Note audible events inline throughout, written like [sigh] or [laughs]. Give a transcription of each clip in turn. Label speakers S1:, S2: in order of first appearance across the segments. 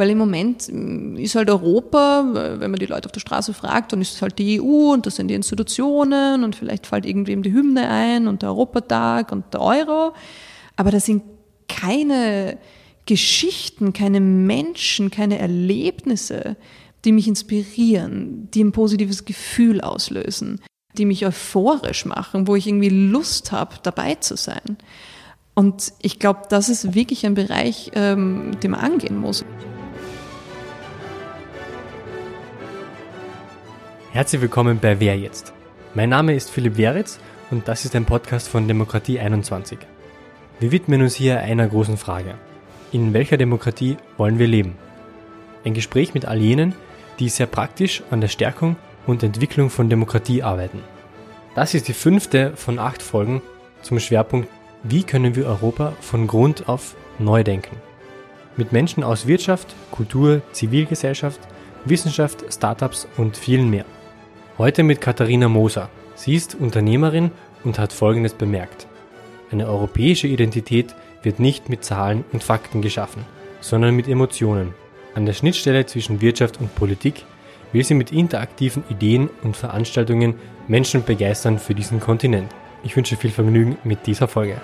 S1: Weil im Moment ist halt Europa, wenn man die Leute auf der Straße fragt, dann ist es halt die EU und das sind die Institutionen und vielleicht fällt irgendwem die Hymne ein und der Europatag und der Euro. Aber da sind keine Geschichten, keine Menschen, keine Erlebnisse, die mich inspirieren, die ein positives Gefühl auslösen, die mich euphorisch machen, wo ich irgendwie Lust habe, dabei zu sein. Und ich glaube, das ist wirklich ein Bereich, ähm, den man angehen muss.
S2: Herzlich willkommen bei Wer jetzt? Mein Name ist Philipp Weritz und das ist ein Podcast von Demokratie 21. Wir widmen uns hier einer großen Frage. In welcher Demokratie wollen wir leben? Ein Gespräch mit all jenen, die sehr praktisch an der Stärkung und Entwicklung von Demokratie arbeiten. Das ist die fünfte von acht Folgen zum Schwerpunkt Wie können wir Europa von Grund auf neu denken? Mit Menschen aus Wirtschaft, Kultur, Zivilgesellschaft, Wissenschaft, Startups und vielen mehr. Heute mit Katharina Moser. Sie ist Unternehmerin und hat Folgendes bemerkt. Eine europäische Identität wird nicht mit Zahlen und Fakten geschaffen, sondern mit Emotionen. An der Schnittstelle zwischen Wirtschaft und Politik will sie mit interaktiven Ideen und Veranstaltungen Menschen begeistern für diesen Kontinent. Ich wünsche viel Vergnügen mit dieser Folge.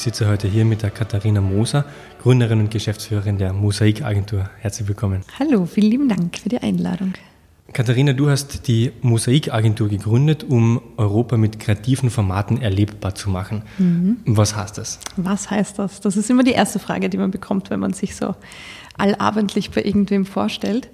S2: Ich sitze heute hier mit der Katharina Moser, Gründerin und Geschäftsführerin der Mosaikagentur. Herzlich willkommen.
S1: Hallo, vielen lieben Dank für die Einladung.
S2: Katharina, du hast die Mosaikagentur gegründet, um Europa mit kreativen Formaten erlebbar zu machen. Mhm. Was heißt das?
S1: Was heißt das? Das ist immer die erste Frage, die man bekommt, wenn man sich so allabendlich bei irgendwem vorstellt.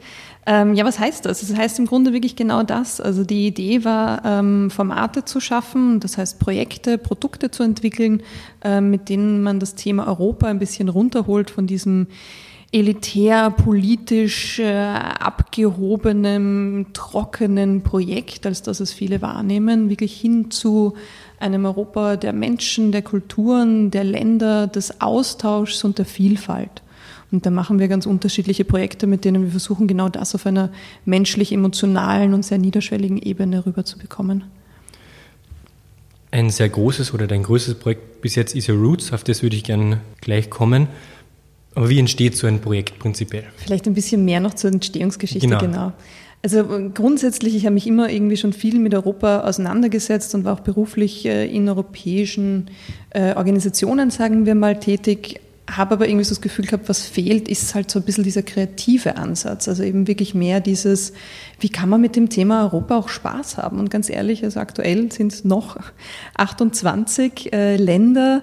S1: Ähm, ja, was heißt das? Das heißt im Grunde wirklich genau das. Also die Idee war, ähm, Formate zu schaffen, das heißt Projekte, Produkte zu entwickeln, äh, mit denen man das Thema Europa ein bisschen runterholt von diesem elitär, politisch äh, abgehobenem, trockenen Projekt, als das es viele wahrnehmen, wirklich hin zu einem Europa der Menschen, der Kulturen, der Länder, des Austauschs und der Vielfalt. Und da machen wir ganz unterschiedliche Projekte, mit denen wir versuchen, genau das auf einer menschlich-emotionalen und sehr niederschwelligen Ebene rüberzubekommen.
S2: Ein sehr großes oder dein größtes Projekt bis jetzt ist ja Roots, auf das würde ich gerne gleich kommen. Aber wie entsteht so ein Projekt prinzipiell?
S1: Vielleicht ein bisschen mehr noch zur Entstehungsgeschichte, genau. genau. Also grundsätzlich, ich habe mich immer irgendwie schon viel mit Europa auseinandergesetzt und war auch beruflich äh, in europäischen äh, Organisationen, sagen wir mal, tätig. Habe aber irgendwie so das Gefühl gehabt, was fehlt, ist halt so ein bisschen dieser kreative Ansatz. Also eben wirklich mehr dieses, wie kann man mit dem Thema Europa auch Spaß haben? Und ganz ehrlich, also aktuell sind es noch 28 äh, Länder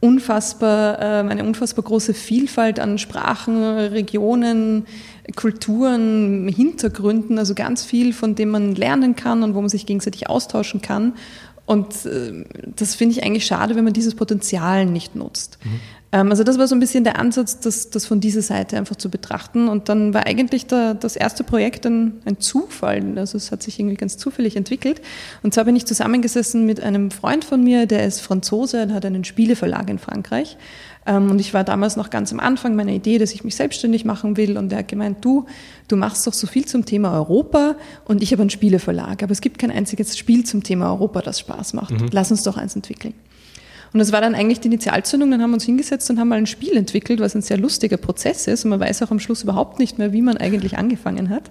S1: unfassbar, ähm, eine unfassbar große Vielfalt an Sprachen, Regionen, Kulturen, Hintergründen, also ganz viel, von dem man lernen kann und wo man sich gegenseitig austauschen kann. Und äh, das finde ich eigentlich schade, wenn man dieses Potenzial nicht nutzt. Mhm. Ähm, also das war so ein bisschen der Ansatz, das, das von dieser Seite einfach zu betrachten. Und dann war eigentlich der, das erste Projekt ein, ein Zufall. Also es hat sich irgendwie ganz zufällig entwickelt. Und zwar bin ich zusammengesessen mit einem Freund von mir, der ist Franzose und hat einen Spieleverlag in Frankreich. Ähm, und ich war damals noch ganz am Anfang meiner Idee, dass ich mich selbstständig machen will. Und er hat gemeint, du, du machst doch so viel zum Thema Europa und ich habe einen Spieleverlag. Aber es gibt kein einziges Spiel zum Thema Europa, das Spaß macht. Mhm. Lass uns doch eins entwickeln. Und das war dann eigentlich die Initialzündung. Dann haben wir uns hingesetzt und haben mal ein Spiel entwickelt, was ein sehr lustiger Prozess ist. Und man weiß auch am Schluss überhaupt nicht mehr, wie man eigentlich angefangen hat.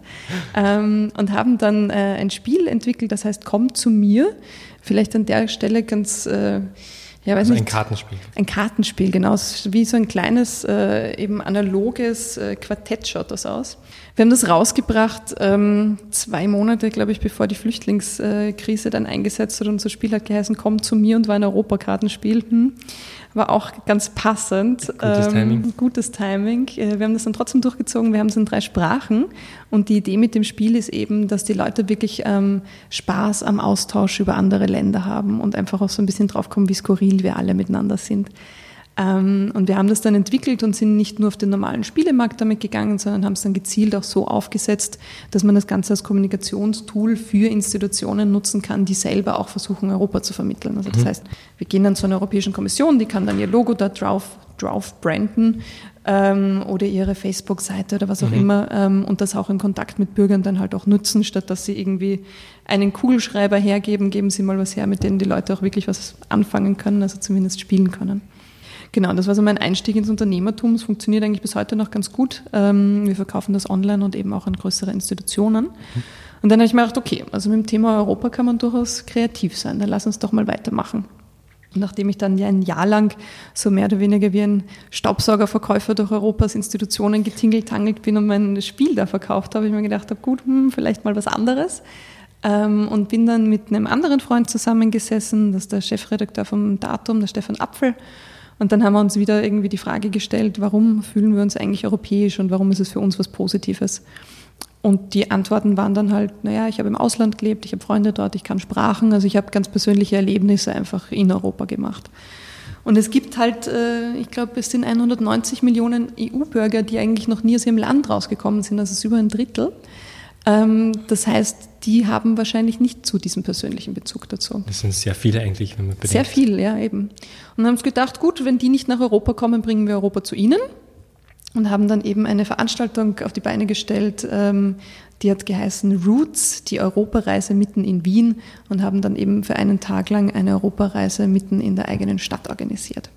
S1: Ähm, und haben dann äh, ein Spiel entwickelt, das heißt Komm zu mir. Vielleicht an der Stelle ganz...
S2: Ja, weiß also nicht, ein Kartenspiel.
S1: Ein Kartenspiel, genau. Wie so ein kleines, äh, eben analoges äh, Quartett schaut das aus. Wir haben das rausgebracht, ähm, zwei Monate, glaube ich, bevor die Flüchtlingskrise dann eingesetzt hat. Unser Spiel hat geheißen, komm zu mir und war ein Europakartenspiel. Hm. War auch ganz passend.
S2: Gutes ähm, Timing.
S1: Gutes Timing. Äh, wir haben das dann trotzdem durchgezogen. Wir haben es in drei Sprachen. Und die Idee mit dem Spiel ist eben, dass die Leute wirklich ähm, Spaß am Austausch über andere Länder haben und einfach auch so ein bisschen draufkommen, wie skurril wir alle miteinander sind. Ähm, und wir haben das dann entwickelt und sind nicht nur auf den normalen Spielemarkt damit gegangen, sondern haben es dann gezielt auch so aufgesetzt, dass man das Ganze als Kommunikationstool für Institutionen nutzen kann, die selber auch versuchen, Europa zu vermitteln. Also das mhm. heißt, wir gehen dann zu einer Europäischen Kommission, die kann dann ihr Logo da drauf, drauf branden ähm, oder ihre Facebook-Seite oder was auch mhm. immer ähm, und das auch in Kontakt mit Bürgern dann halt auch nutzen, statt dass sie irgendwie einen Kugelschreiber hergeben, geben sie mal was her, mit denen die Leute auch wirklich was anfangen können, also zumindest spielen können. Genau, das war so mein Einstieg ins Unternehmertum. Es funktioniert eigentlich bis heute noch ganz gut. Ähm, wir verkaufen das online und eben auch an größere Institutionen. Und dann habe ich mir gedacht, okay, also mit dem Thema Europa kann man durchaus kreativ sein. Dann lass uns doch mal weitermachen. Und nachdem ich dann ja ein Jahr lang so mehr oder weniger wie ein Staubsaugerverkäufer durch Europas Institutionen getingelt, tangelt bin und mein Spiel da verkauft habe, habe ich mir gedacht, gut, hm, vielleicht mal was anderes. Ähm, und bin dann mit einem anderen Freund zusammengesessen, das ist der Chefredakteur vom Datum, der Stefan Apfel. Und dann haben wir uns wieder irgendwie die Frage gestellt, warum fühlen wir uns eigentlich europäisch und warum ist es für uns was Positives? Und die Antworten waren dann halt, naja, ich habe im Ausland gelebt, ich habe Freunde dort, ich kann Sprachen, also ich habe ganz persönliche Erlebnisse einfach in Europa gemacht. Und es gibt halt, äh, ich glaube, es sind 190 Millionen EU-Bürger, die eigentlich noch nie aus ihrem Land rausgekommen sind, das ist über ein Drittel. Ähm, das heißt, die haben wahrscheinlich nicht zu diesem persönlichen Bezug dazu.
S2: Das sind sehr viele eigentlich, wenn man bedenkt.
S1: Sehr viel, ja, eben. Und haben uns gedacht, gut, wenn die nicht nach Europa kommen, bringen wir Europa zu ihnen. Und haben dann eben eine Veranstaltung auf die Beine gestellt, ähm, die hat geheißen Roots, die Europareise mitten in Wien und haben dann eben für einen Tag lang eine Europareise mitten in der eigenen Stadt organisiert.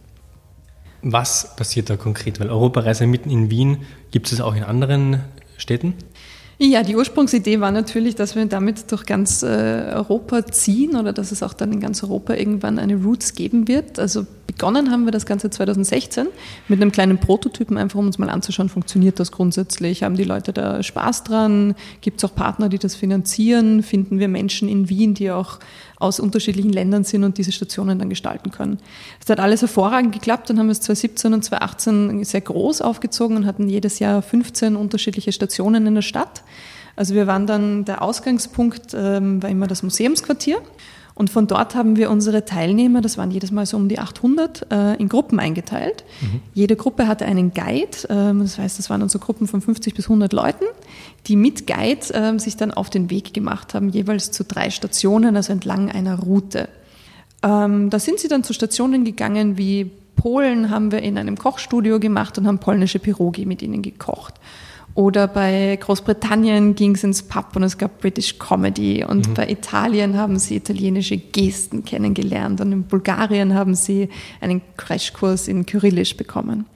S2: Was passiert da konkret? Weil Europareise mitten in Wien, gibt es auch in anderen Städten?
S1: Ja, die Ursprungsidee war natürlich, dass wir damit durch ganz äh, Europa ziehen oder dass es auch dann in ganz Europa irgendwann eine Roots geben wird. Also begonnen haben wir das Ganze 2016 mit einem kleinen Prototypen, einfach um uns mal anzuschauen, funktioniert das grundsätzlich, haben die Leute da Spaß dran, gibt es auch Partner, die das finanzieren, finden wir Menschen in Wien, die auch aus unterschiedlichen Ländern sind und diese Stationen dann gestalten können. Es hat alles hervorragend geklappt, dann haben wir es 2017 und 2018 sehr groß aufgezogen und hatten jedes Jahr 15 unterschiedliche Stationen in der Stadt. Also wir waren dann, der Ausgangspunkt ähm, war immer das Museumsquartier und von dort haben wir unsere Teilnehmer, das waren jedes Mal so um die 800, äh, in Gruppen eingeteilt. Mhm. Jede Gruppe hatte einen Guide, ähm, das heißt, das waren so Gruppen von 50 bis 100 Leuten, die mit Guide ähm, sich dann auf den Weg gemacht haben, jeweils zu drei Stationen, also entlang einer Route. Ähm, da sind sie dann zu Stationen gegangen wie Polen haben wir in einem Kochstudio gemacht und haben polnische Pirogi mit ihnen gekocht. Oder bei Großbritannien ging es ins Pub und es gab British Comedy. Und mhm. bei Italien haben sie italienische Gesten kennengelernt. Und in Bulgarien haben sie einen Crashkurs in Kyrillisch bekommen.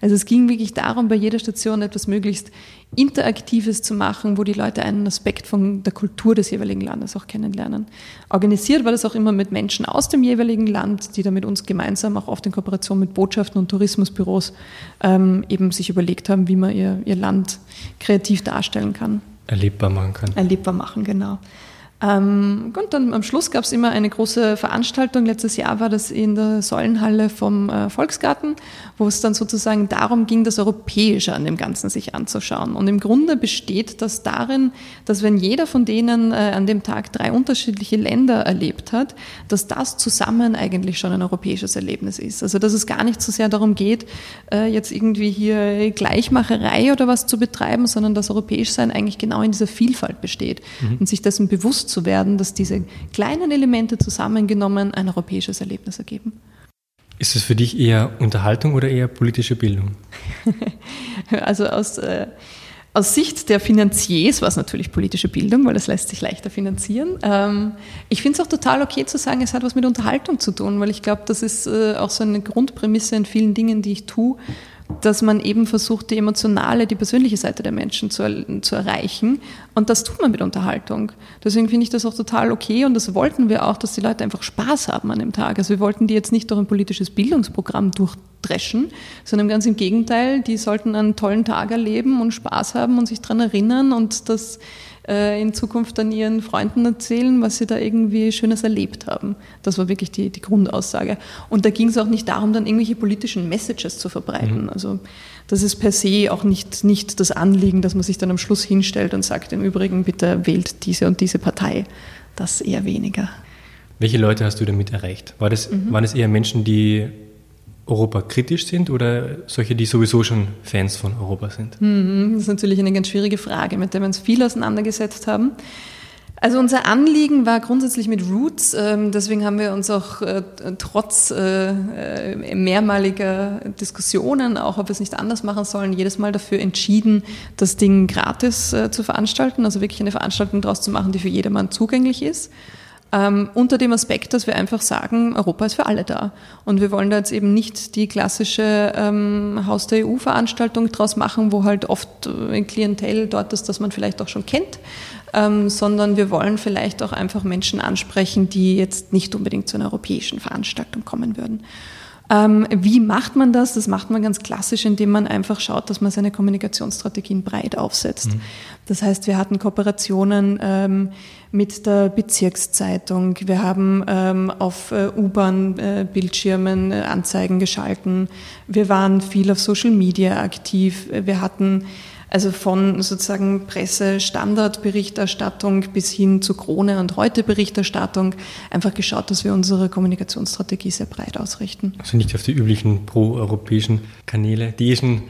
S1: Also es ging wirklich darum, bei jeder Station etwas möglichst Interaktives zu machen, wo die Leute einen Aspekt von der Kultur des jeweiligen Landes auch kennenlernen. Organisiert war das auch immer mit Menschen aus dem jeweiligen Land, die da mit uns gemeinsam auch oft in Kooperation mit Botschaften und Tourismusbüros ähm, eben sich überlegt haben, wie man ihr, ihr Land kreativ darstellen kann.
S2: Erlebbar machen kann.
S1: Erlebbar machen, genau. Ähm, und dann am Schluss gab es immer eine große Veranstaltung. Letztes Jahr war das in der Säulenhalle vom äh, Volksgarten, wo es dann sozusagen darum ging, das Europäische an dem Ganzen sich anzuschauen. Und im Grunde besteht das darin, dass wenn jeder von denen äh, an dem Tag drei unterschiedliche Länder erlebt hat, dass das zusammen eigentlich schon ein europäisches Erlebnis ist. Also dass es gar nicht so sehr darum geht, äh, jetzt irgendwie hier Gleichmacherei oder was zu betreiben, sondern das Europäischsein eigentlich genau in dieser Vielfalt besteht mhm. und sich dessen bewusst zu werden, dass diese kleinen Elemente zusammengenommen ein europäisches Erlebnis ergeben.
S2: Ist es für dich eher Unterhaltung oder eher politische Bildung? [laughs]
S1: also aus, äh, aus Sicht der Finanziers war es natürlich politische Bildung, weil das lässt sich leichter finanzieren. Ähm, ich finde es auch total okay zu sagen, es hat was mit Unterhaltung zu tun, weil ich glaube, das ist äh, auch so eine Grundprämisse in vielen Dingen, die ich tue dass man eben versucht, die emotionale, die persönliche Seite der Menschen zu, zu erreichen. Und das tut man mit Unterhaltung. Deswegen finde ich das auch total okay und das wollten wir auch, dass die Leute einfach Spaß haben an dem Tag. Also wir wollten die jetzt nicht durch ein politisches Bildungsprogramm durchdreschen, sondern ganz im Gegenteil, die sollten einen tollen Tag erleben und Spaß haben und sich daran erinnern und das äh, in Zukunft dann ihren Freunden erzählen, was sie da irgendwie Schönes erlebt haben. Das war wirklich die, die Grundaussage. Und da ging es auch nicht darum, dann irgendwelche politischen Messages zu verbreiten. Mhm. Also das ist per se auch nicht, nicht das Anliegen, dass man sich dann am Schluss hinstellt und sagt, im Übrigen bitte wählt diese und diese Partei. Das eher weniger.
S2: Welche Leute hast du damit erreicht? War das, mhm. Waren es eher Menschen, die Europa kritisch sind oder solche, die sowieso schon Fans von Europa sind?
S1: Mhm, das ist natürlich eine ganz schwierige Frage, mit der wir uns viel auseinandergesetzt haben. Also unser Anliegen war grundsätzlich mit Roots, ähm, deswegen haben wir uns auch äh, trotz äh, äh, mehrmaliger Diskussionen, auch ob wir es nicht anders machen sollen, jedes Mal dafür entschieden, das Ding gratis zu veranstalten, also wirklich eine Veranstaltung daraus zu machen, die für jedermann zugänglich ist. Ähm, unter dem Aspekt, dass wir einfach sagen, Europa ist für alle da. Und wir wollen da jetzt eben nicht die klassische ähm, Haus der EU-Veranstaltung draus machen, wo halt oft ein Klientel dort ist, das man vielleicht auch schon kennt, ähm, sondern wir wollen vielleicht auch einfach Menschen ansprechen, die jetzt nicht unbedingt zu einer europäischen Veranstaltung kommen würden. Ähm, wie macht man das? Das macht man ganz klassisch, indem man einfach schaut, dass man seine Kommunikationsstrategien breit aufsetzt. Mhm. Das heißt, wir hatten Kooperationen ähm, mit der Bezirkszeitung. Wir haben ähm, auf äh, U-Bahn-Bildschirmen äh, Anzeigen geschalten. Wir waren viel auf Social Media aktiv. Wir hatten also von sozusagen Presse-Standardberichterstattung bis hin zu Krone- und Heute-Berichterstattung einfach geschaut, dass wir unsere Kommunikationsstrategie sehr breit ausrichten.
S2: Also nicht auf die üblichen pro-europäischen Kanäle, die schon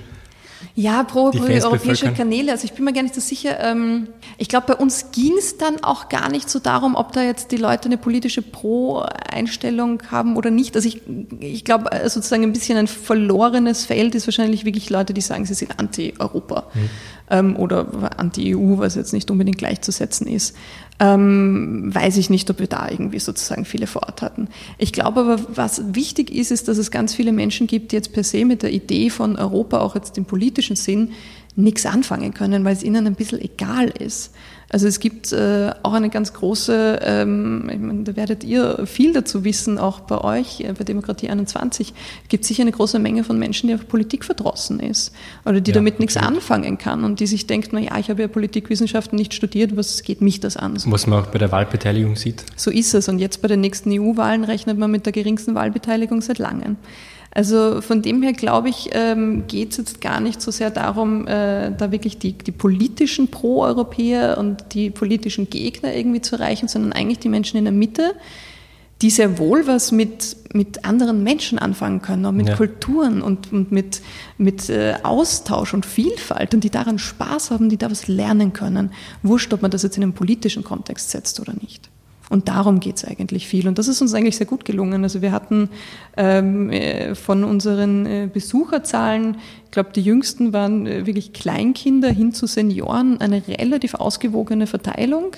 S1: ja, pro europäische Kanäle. Also ich bin mir gar nicht so sicher. Ähm, ich glaube, bei uns ging es dann auch gar nicht so darum, ob da jetzt die Leute eine politische Pro-Einstellung haben oder nicht. Also ich, ich glaube, äh, sozusagen ein bisschen ein verlorenes Feld ist wahrscheinlich wirklich Leute, die sagen, sie sind anti-Europa mhm. Ähm, oder anti-EU, was jetzt nicht unbedingt gleichzusetzen ist ähm, weiß ich nicht, ob wir da irgendwie sozusagen viele vor Ort hatten. Ich glaube aber, was wichtig ist, ist, dass es ganz viele Menschen gibt, die jetzt per se mit der Idee von Europa auch jetzt im politischen Sinn nichts anfangen können, weil es ihnen ein bisschen egal ist. Also es gibt äh, auch eine ganz große, ähm, ich meine, da werdet ihr viel dazu wissen, auch bei euch, äh, bei Demokratie 21, gibt sicher eine große Menge von Menschen, die auf Politik verdrossen ist oder die ja, damit nichts anfangen kann und die sich denkt, na ja, ich habe ja Politikwissenschaften nicht studiert, was geht mich das an?
S2: Was man auch bei der Wahlbeteiligung sieht.
S1: So ist es und jetzt bei den nächsten EU-Wahlen rechnet man mit der geringsten Wahlbeteiligung seit langem. Also von dem her glaube ich, ähm, geht es jetzt gar nicht so sehr darum, äh, da wirklich die, die politischen Pro-Europäer und die politischen Gegner irgendwie zu erreichen, sondern eigentlich die Menschen in der Mitte, die sehr wohl was mit, mit anderen Menschen anfangen können, auch mit ja. Kulturen und, und mit, mit äh, Austausch und Vielfalt und die daran Spaß haben, die da was lernen können. Wurscht, ob man das jetzt in einen politischen Kontext setzt oder nicht. Und darum geht es eigentlich viel. Und das ist uns eigentlich sehr gut gelungen. Also wir hatten ähm, äh, von unseren äh, Besucherzahlen, ich glaube, die jüngsten waren äh, wirklich Kleinkinder hin zu Senioren, eine relativ ausgewogene Verteilung.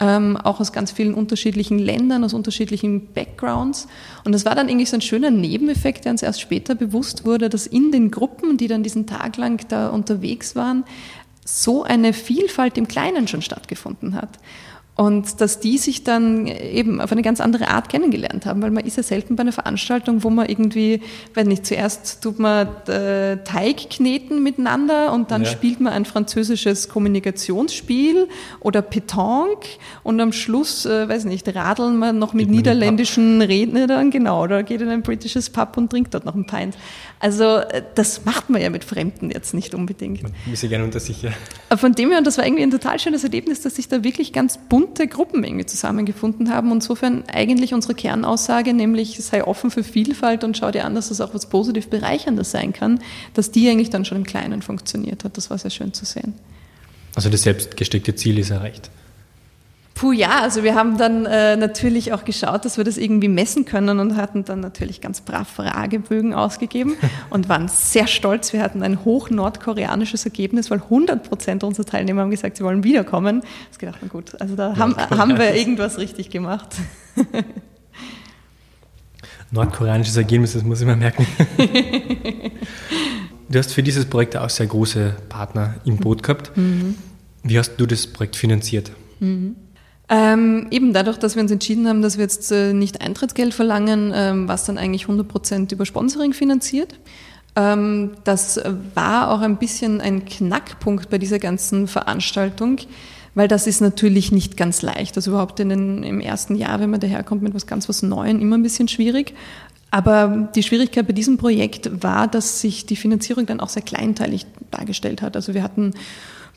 S1: Ähm, auch aus ganz vielen unterschiedlichen Ländern, aus unterschiedlichen Backgrounds. Und das war dann irgendwie so ein schöner Nebeneffekt, der uns erst später bewusst wurde, dass in den Gruppen, die dann diesen Tag lang da unterwegs waren, so eine Vielfalt im Kleinen schon stattgefunden hat. Und dass die sich dann eben auf eine ganz andere Art kennengelernt haben, weil man ist ja selten bei einer Veranstaltung, wo man irgendwie, wenn nicht, zuerst tut man äh, Teig kneten miteinander und dann ja. spielt man ein französisches Kommunikationsspiel oder Petanque und am Schluss, äh, weiß nicht, radeln wir noch mit niederländischen Rednern, genau, oder geht in ein britisches Pub und trinkt dort noch ein Pint. Also äh, das macht man ja mit Fremden jetzt nicht unbedingt. Man
S2: ist ja gerne unter sich, ja.
S1: Von dem her, und das war irgendwie ein total schönes Erlebnis, dass sich da wirklich ganz bunte Gruppen irgendwie zusammengefunden haben. Und insofern eigentlich unsere Kernaussage, nämlich sei offen für Vielfalt und schau dir an, dass das auch was positiv Bereicherndes sein kann, dass die eigentlich dann schon im Kleinen funktioniert hat. Das war sehr schön zu sehen.
S2: Also das selbstgesteckte Ziel ist erreicht.
S1: Puh, ja, also wir haben dann äh, natürlich auch geschaut, dass wir das irgendwie messen können und hatten dann natürlich ganz brav Fragebögen ausgegeben [laughs] und waren sehr stolz. Wir hatten ein hoch nordkoreanisches Ergebnis, weil 100 Prozent unserer Teilnehmer haben gesagt, sie wollen wiederkommen. Ich gedacht, na gut, also da haben, haben wir irgendwas richtig gemacht. [laughs]
S2: Nordkoreanisches Ergebnis, das muss ich mal merken. [laughs] du hast für dieses Projekt auch sehr große Partner im Boot gehabt. Mhm. Wie hast du das Projekt finanziert?
S1: Mhm. Ähm, eben dadurch, dass wir uns entschieden haben, dass wir jetzt äh, nicht Eintrittsgeld verlangen, ähm, was dann eigentlich 100 Prozent über Sponsoring finanziert. Ähm, das war auch ein bisschen ein Knackpunkt bei dieser ganzen Veranstaltung, weil das ist natürlich nicht ganz leicht. Also überhaupt in den, im ersten Jahr, wenn man daherkommt mit was ganz was Neuem, immer ein bisschen schwierig. Aber die Schwierigkeit bei diesem Projekt war, dass sich die Finanzierung dann auch sehr kleinteilig dargestellt hat. Also wir hatten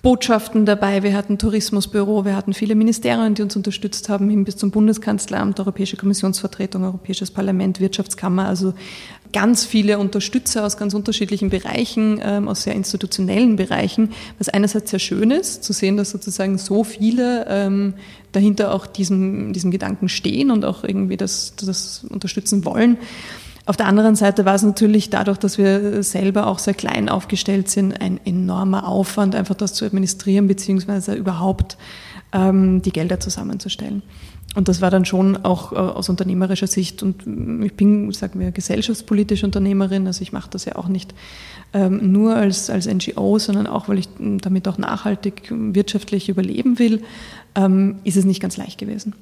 S1: Botschaften dabei, wir hatten Tourismusbüro, wir hatten viele Ministerien, die uns unterstützt haben, hin bis zum Bundeskanzleramt, Europäische Kommissionsvertretung, Europäisches Parlament, Wirtschaftskammer. Also ganz viele Unterstützer aus ganz unterschiedlichen Bereichen, ähm, aus sehr institutionellen Bereichen, was einerseits sehr schön ist, zu sehen, dass sozusagen so viele ähm, dahinter auch diesem, diesem Gedanken stehen und auch irgendwie das, das unterstützen wollen. Auf der anderen Seite war es natürlich dadurch, dass wir selber auch sehr klein aufgestellt sind, ein enormer Aufwand, einfach das zu administrieren, beziehungsweise überhaupt ähm, die Gelder zusammenzustellen. Und das war dann schon auch äh, aus unternehmerischer Sicht, und ich bin, sagen wir, gesellschaftspolitische Unternehmerin, also ich mache das ja auch nicht ähm, nur als, als NGO, sondern auch, weil ich damit auch nachhaltig wirtschaftlich überleben will, ähm, ist es nicht ganz leicht gewesen.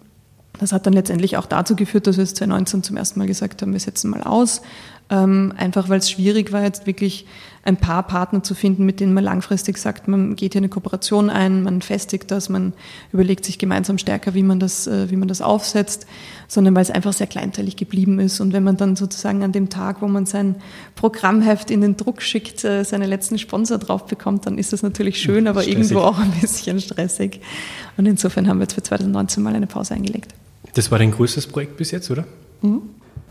S1: Das hat dann letztendlich auch dazu geführt, dass wir es 2019 zum ersten Mal gesagt haben, wir setzen mal aus, ähm, einfach weil es schwierig war, jetzt wirklich ein paar Partner zu finden, mit denen man langfristig sagt, man geht hier eine Kooperation ein, man festigt das, man überlegt sich gemeinsam stärker, wie man das, äh, wie man das aufsetzt, sondern weil es einfach sehr kleinteilig geblieben ist. Und wenn man dann sozusagen an dem Tag, wo man sein Programmheft in den Druck schickt, äh, seine letzten Sponsor drauf bekommt, dann ist das natürlich schön, aber stressig. irgendwo auch ein bisschen stressig. Und insofern haben wir jetzt für 2019 mal eine Pause eingelegt.
S2: Das war dein größtes Projekt bis jetzt, oder? Mhm.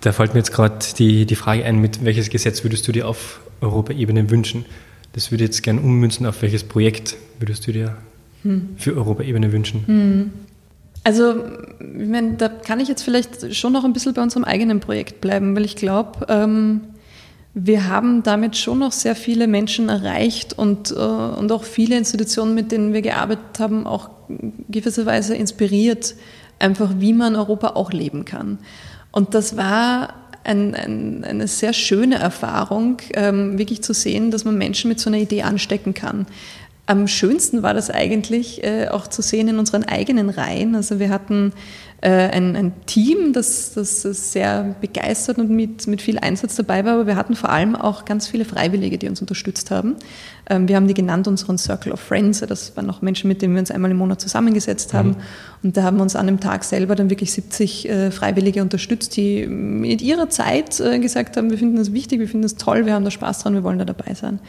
S2: Da fällt mir jetzt gerade die, die Frage ein, mit welches Gesetz würdest du dir auf Europaebene wünschen? Das würde ich jetzt gerne ummünzen. Auf welches Projekt würdest du dir hm. für Europaebene wünschen? Hm.
S1: Also, ich meine, da kann ich jetzt vielleicht schon noch ein bisschen bei unserem eigenen Projekt bleiben, weil ich glaube, ähm, wir haben damit schon noch sehr viele Menschen erreicht und, äh, und auch viele Institutionen, mit denen wir gearbeitet haben, auch gewisserweise inspiriert, einfach wie man Europa auch leben kann. Und das war ein, ein, eine sehr schöne Erfahrung, ähm, wirklich zu sehen, dass man Menschen mit so einer Idee anstecken kann. Am schönsten war das eigentlich äh, auch zu sehen in unseren eigenen Reihen. Also wir hatten äh, ein, ein, Team, das, das sehr begeistert und mit, mit viel Einsatz dabei war, aber wir hatten vor allem auch ganz viele Freiwillige, die uns unterstützt haben. Ähm, wir haben die genannt unseren Circle of Friends. Das waren auch Menschen, mit denen wir uns einmal im Monat zusammengesetzt haben. Mhm. Und da haben uns an dem Tag selber dann wirklich 70 äh, Freiwillige unterstützt, die mit ihrer Zeit äh, gesagt haben, wir finden das wichtig, wir finden das toll, wir haben da Spaß dran, wir wollen da dabei sein.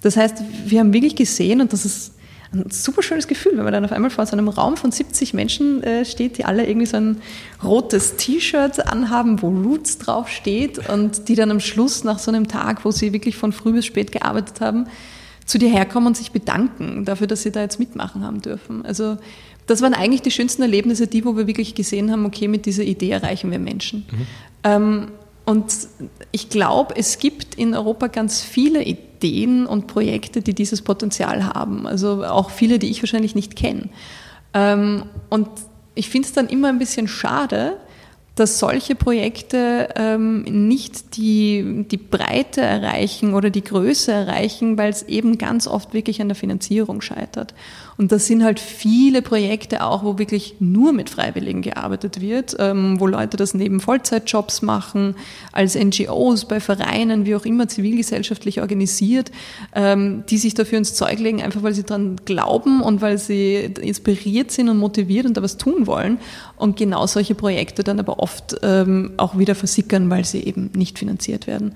S1: Das heißt, wir haben wirklich gesehen, und das ist ein super schönes Gefühl, wenn man dann auf einmal vor so einem Raum von 70 Menschen äh, steht, die alle irgendwie so ein rotes T-Shirt anhaben, wo Roots drauf steht und die dann am Schluss nach so einem Tag, wo sie wirklich von früh bis spät gearbeitet haben, zu dir herkommen und sich bedanken dafür, dass sie da jetzt mitmachen haben dürfen. Also das waren eigentlich die schönsten Erlebnisse, die, wo wir wirklich gesehen haben, okay, mit dieser Idee erreichen wir Menschen. Mhm. Ähm, und ich glaube, es gibt in Europa ganz viele Ideen und Projekte, die dieses Potenzial haben. Also auch viele, die ich wahrscheinlich nicht kenne. Ähm, und ich finde es dann immer ein bisschen schade, dass solche Projekte ähm, nicht die, die Breite erreichen oder die Größe erreichen, weil es eben ganz oft wirklich an der Finanzierung scheitert. Und das sind halt viele Projekte auch, wo wirklich nur mit Freiwilligen gearbeitet wird, ähm, wo Leute das neben Vollzeitjobs machen, als NGOs, bei Vereinen, wie auch immer, zivilgesellschaftlich organisiert, ähm, die sich dafür ins Zeug legen, einfach weil sie daran glauben und weil sie inspiriert sind und motiviert und da was tun wollen. Und genau solche Projekte dann aber oft ähm, auch wieder versickern, weil sie eben nicht finanziert werden.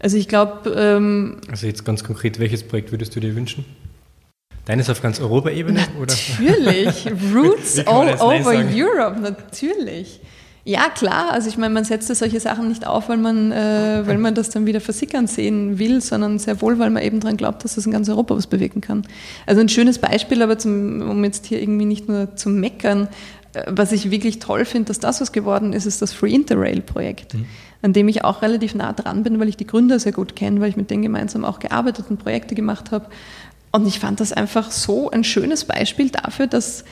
S1: Also ich glaube. Ähm,
S2: also jetzt ganz konkret, welches Projekt würdest du dir wünschen? Deines auf ganz Europaebene?
S1: Natürlich, [laughs] Roots all over Europe, natürlich. Ja, klar. Also ich meine, man setzt solche Sachen nicht auf, weil man, äh, weil man das dann wieder versickern sehen will, sondern sehr wohl, weil man eben daran glaubt, dass das in ganz Europa was bewegen kann. Also ein schönes Beispiel, aber zum, um jetzt hier irgendwie nicht nur zu meckern, äh, was ich wirklich toll finde, dass das was geworden ist, ist das Free Interrail-Projekt, mhm. an dem ich auch relativ nah dran bin, weil ich die Gründer sehr gut kenne, weil ich mit denen gemeinsam auch gearbeitet und Projekte gemacht habe. Und ich fand das einfach so ein schönes Beispiel dafür, dass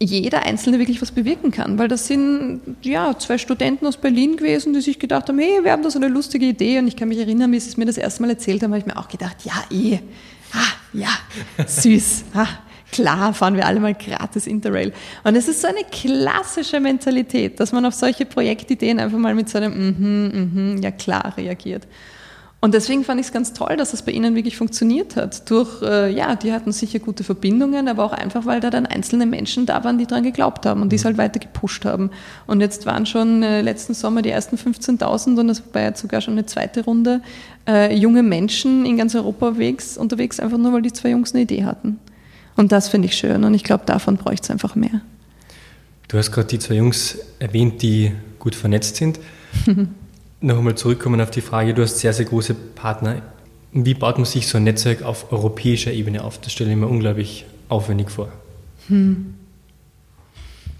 S1: jeder Einzelne wirklich was bewirken kann, weil das sind ja zwei Studenten aus Berlin gewesen, die sich gedacht haben, hey, wir haben da so eine lustige Idee und ich kann mich erinnern, wie sie es mir das erste Mal erzählt haben, habe ich mir auch gedacht, ja, eh, ah, ja, süß, [laughs] ah, klar, fahren wir alle mal gratis Interrail. Und es ist so eine klassische Mentalität, dass man auf solche Projektideen einfach mal mit so einem, mhm, mhm, ja klar reagiert. Und deswegen fand ich es ganz toll, dass es bei Ihnen wirklich funktioniert hat. Durch, äh, ja, die hatten sicher gute Verbindungen, aber auch einfach, weil da dann einzelne Menschen da waren, die dran geglaubt haben und die es halt weiter gepusht haben. Und jetzt waren schon äh, letzten Sommer die ersten 15.000 und es war jetzt sogar schon eine zweite Runde äh, junge Menschen in ganz Europa unterwegs, unterwegs, einfach nur, weil die zwei Jungs eine Idee hatten. Und das finde ich schön und ich glaube, davon bräuchte es einfach mehr.
S2: Du hast gerade die zwei Jungs erwähnt, die gut vernetzt sind. [laughs] noch einmal zurückkommen auf die Frage, du hast sehr, sehr große Partner. Wie baut man sich so ein Netzwerk auf europäischer Ebene auf? Das stelle ich mir unglaublich aufwendig vor. Hm.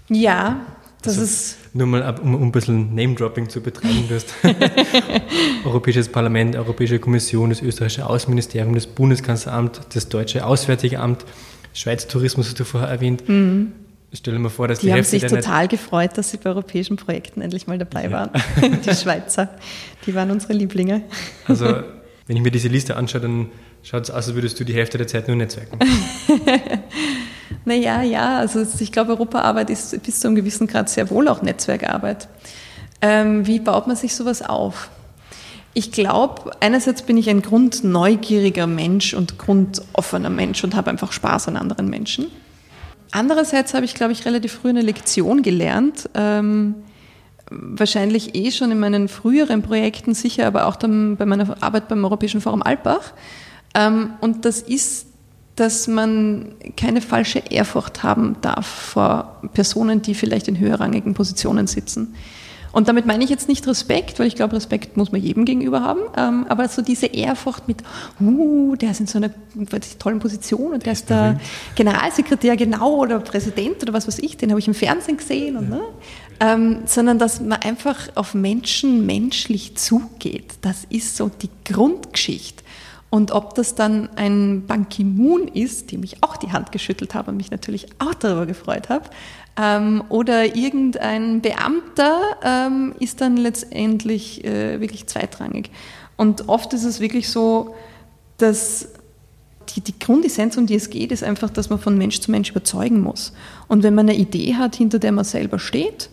S1: Ja, das also, ist.
S2: Nur mal, um, um ein bisschen Name-Dropping zu betreiben, du hast [laughs] Europäisches Parlament, Europäische Kommission, das österreichische Außenministerium, das Bundeskanzleramt, das deutsche Auswärtige Amt, Schweiz Tourismus hast du vorher erwähnt. Mhm. Stell dir mal vor, dass
S1: die, die haben sich total gefreut, dass sie bei europäischen Projekten endlich mal dabei ja. waren. [laughs] die Schweizer, die waren unsere Lieblinge.
S2: Also, wenn ich mir diese Liste anschaue, dann schaut es aus, als würdest du die Hälfte der Zeit nur netzwerken. [laughs]
S1: naja, ja, also ich glaube, Europaarbeit ist bis zu einem gewissen Grad sehr wohl auch Netzwerkarbeit. Ähm, wie baut man sich sowas auf? Ich glaube, einerseits bin ich ein grundneugieriger Mensch und grundoffener Mensch und habe einfach Spaß an anderen Menschen. Andererseits habe ich, glaube ich, relativ früh eine Lektion gelernt, ähm, wahrscheinlich eh schon in meinen früheren Projekten, sicher aber auch dann bei meiner Arbeit beim Europäischen Forum Alpbach. Ähm, und das ist, dass man keine falsche Ehrfurcht haben darf vor Personen, die vielleicht in höherrangigen Positionen sitzen. Und damit meine ich jetzt nicht Respekt, weil ich glaube, Respekt muss man jedem gegenüber haben, ähm, aber so diese Ehrfurcht mit, uh, der ist in so einer tollen Position und der ist der Generalsekretär genau oder Präsident oder was weiß ich, den habe ich im Fernsehen gesehen, und, ne? ähm, sondern dass man einfach auf Menschen menschlich zugeht. Das ist so die Grundgeschichte. Und ob das dann ein Ban Ki-moon ist, dem ich auch die Hand geschüttelt habe und mich natürlich auch darüber gefreut habe, ähm, oder irgendein Beamter ähm, ist dann letztendlich äh, wirklich zweitrangig. Und oft ist es wirklich so, dass die, die Grundessenz, um die es geht, ist einfach, dass man von Mensch zu Mensch überzeugen muss. Und wenn man eine Idee hat, hinter der man selber steht,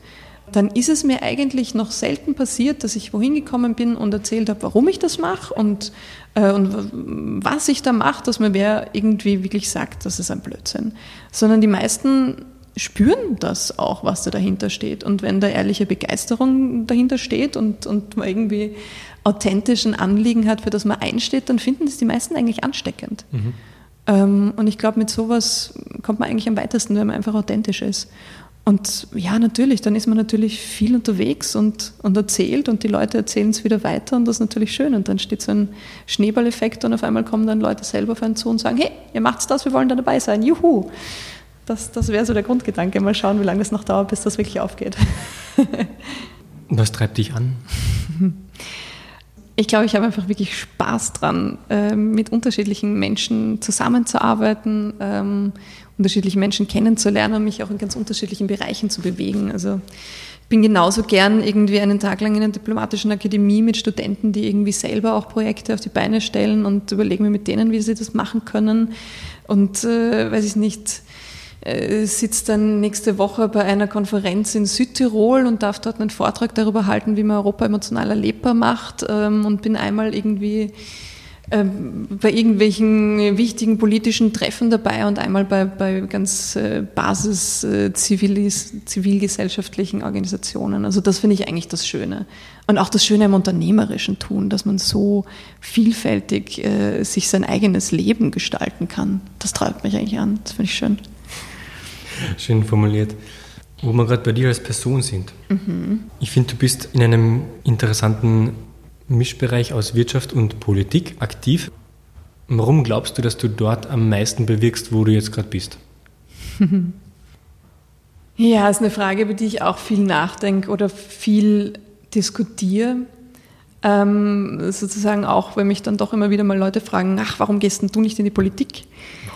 S1: dann ist es mir eigentlich noch selten passiert, dass ich wohin gekommen bin und erzählt habe, warum ich das mache und, äh, und was ich da mache, dass mir wer irgendwie wirklich sagt, das ist ein Blödsinn. Sondern die meisten spüren das auch, was da dahinter steht. Und wenn da ehrliche Begeisterung dahinter steht und, und man irgendwie authentischen Anliegen hat, für das man einsteht, dann finden das die meisten eigentlich ansteckend. Mhm. Ähm, und ich glaube, mit sowas kommt man eigentlich am weitesten, wenn man einfach authentisch ist. Und ja, natürlich, dann ist man natürlich viel unterwegs und, und erzählt und die Leute erzählen es wieder weiter und das ist natürlich schön. Und dann steht so ein Schneeballeffekt und auf einmal kommen dann Leute selber auf einen zu und sagen, hey, ihr macht's das, wir wollen da dabei sein, juhu. Das, das wäre so der Grundgedanke. Mal schauen, wie lange es noch dauert, bis das wirklich aufgeht. [laughs]
S2: Was treibt dich an?
S1: Ich glaube, ich habe einfach wirklich Spaß dran, ähm, mit unterschiedlichen Menschen zusammenzuarbeiten ähm, unterschiedliche Menschen kennenzulernen und mich auch in ganz unterschiedlichen Bereichen zu bewegen. Also ich bin genauso gern irgendwie einen Tag lang in einer diplomatischen Akademie mit Studenten, die irgendwie selber auch Projekte auf die Beine stellen und überlegen mir mit denen, wie sie das machen können. Und äh, weiß ich nicht, sitzt dann nächste Woche bei einer Konferenz in Südtirol und darf dort einen Vortrag darüber halten, wie man Europa emotional erlebbar macht ähm, und bin einmal irgendwie ähm, bei irgendwelchen wichtigen politischen Treffen dabei und einmal bei, bei ganz äh, basis äh, zivilgesellschaftlichen Organisationen. Also das finde ich eigentlich das Schöne. Und auch das Schöne im unternehmerischen Tun, dass man so vielfältig äh, sich sein eigenes Leben gestalten kann. Das treibt mich eigentlich an. Das finde ich schön.
S2: Schön formuliert. Wo wir gerade bei dir als Person sind. Mhm. Ich finde, du bist in einem interessanten Mischbereich aus Wirtschaft und Politik aktiv. Warum glaubst du, dass du dort am meisten bewirkst, wo du jetzt gerade bist? [laughs]
S1: Ja, ist eine Frage, über die ich auch viel nachdenke oder viel diskutiere. Ähm, sozusagen auch, wenn mich dann doch immer wieder mal Leute fragen, ach, warum gehst du nicht in die Politik?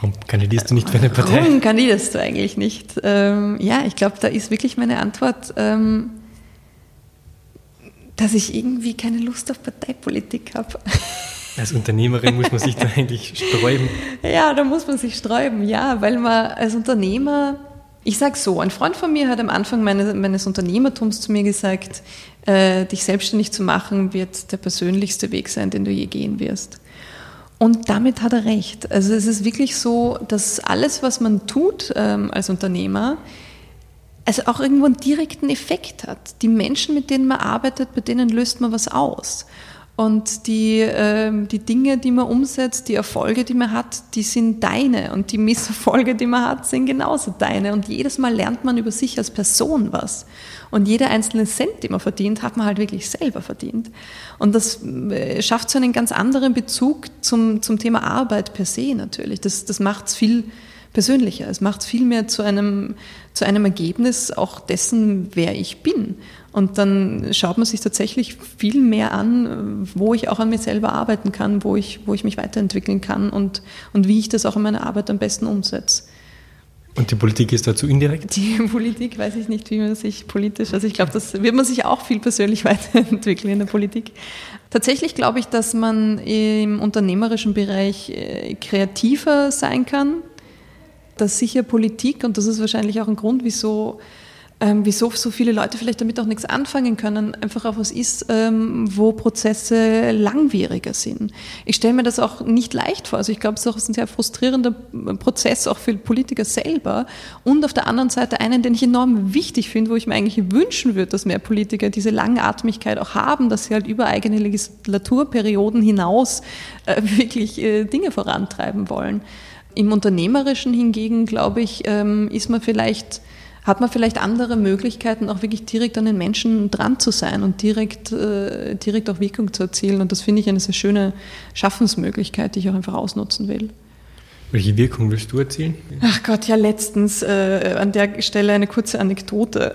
S2: Warum kandidierst du nicht für eine Partei?
S1: Warum kandidierst du eigentlich nicht? Ähm, ja, ich glaube, da ist wirklich meine Antwort, ähm, dass ich irgendwie keine Lust auf Parteipolitik habe. [laughs]
S2: Als Unternehmerin muss man sich da eigentlich sträuben.
S1: Ja, da muss man sich sträuben, ja, weil man als Unternehmer, ich sage so, ein Freund von mir hat am Anfang meine, meines Unternehmertums zu mir gesagt, äh, dich selbstständig zu machen wird der persönlichste Weg sein, den du je gehen wirst. Und damit hat er recht. Also es ist wirklich so, dass alles, was man tut ähm, als Unternehmer, also auch irgendwo einen direkten Effekt hat. Die Menschen, mit denen man arbeitet, bei denen löst man was aus. Und die, äh, die Dinge, die man umsetzt, die Erfolge, die man hat, die sind deine. Und die Misserfolge, die man hat, sind genauso deine. Und jedes Mal lernt man über sich als Person was. Und jeder einzelne Cent, den man verdient, hat man halt wirklich selber verdient. Und das äh, schafft so einen ganz anderen Bezug zum, zum Thema Arbeit per se natürlich. Das, das macht es viel persönlicher. Es macht es viel mehr zu einem, zu einem Ergebnis auch dessen, wer ich bin. Und dann schaut man sich tatsächlich viel mehr an, wo ich auch an mir selber arbeiten kann, wo ich, wo ich mich weiterentwickeln kann und, und wie ich das auch in meiner Arbeit am besten umsetze.
S2: Und die Politik ist dazu indirekt?
S1: Die [laughs] Politik weiß ich nicht, wie man sich politisch, also ich glaube, das wird man sich auch viel persönlich [laughs] weiterentwickeln in der Politik. Tatsächlich glaube ich, dass man im unternehmerischen Bereich äh, kreativer sein kann, dass sicher Politik, und das ist wahrscheinlich auch ein Grund, wieso ähm, wieso so viele Leute vielleicht damit auch nichts anfangen können, einfach auch was ist, ähm, wo Prozesse langwieriger sind. Ich stelle mir das auch nicht leicht vor. Also ich glaube, es ist auch ein sehr frustrierender Prozess, auch für Politiker selber. Und auf der anderen Seite einen, den ich enorm wichtig finde, wo ich mir eigentlich wünschen würde, dass mehr Politiker diese Langatmigkeit auch haben, dass sie halt über eigene Legislaturperioden hinaus äh, [laughs] wirklich äh, Dinge vorantreiben wollen. Im Unternehmerischen hingegen, glaube ich, ähm, ist man vielleicht hat man vielleicht andere Möglichkeiten, auch wirklich direkt an den Menschen dran zu sein und direkt, äh, direkt auch Wirkung zu erzielen. Und das finde ich eine sehr schöne Schaffensmöglichkeit, die ich auch einfach ausnutzen will.
S2: Welche Wirkung willst du erzielen?
S1: Ach Gott, ja, letztens äh, an der Stelle eine kurze Anekdote.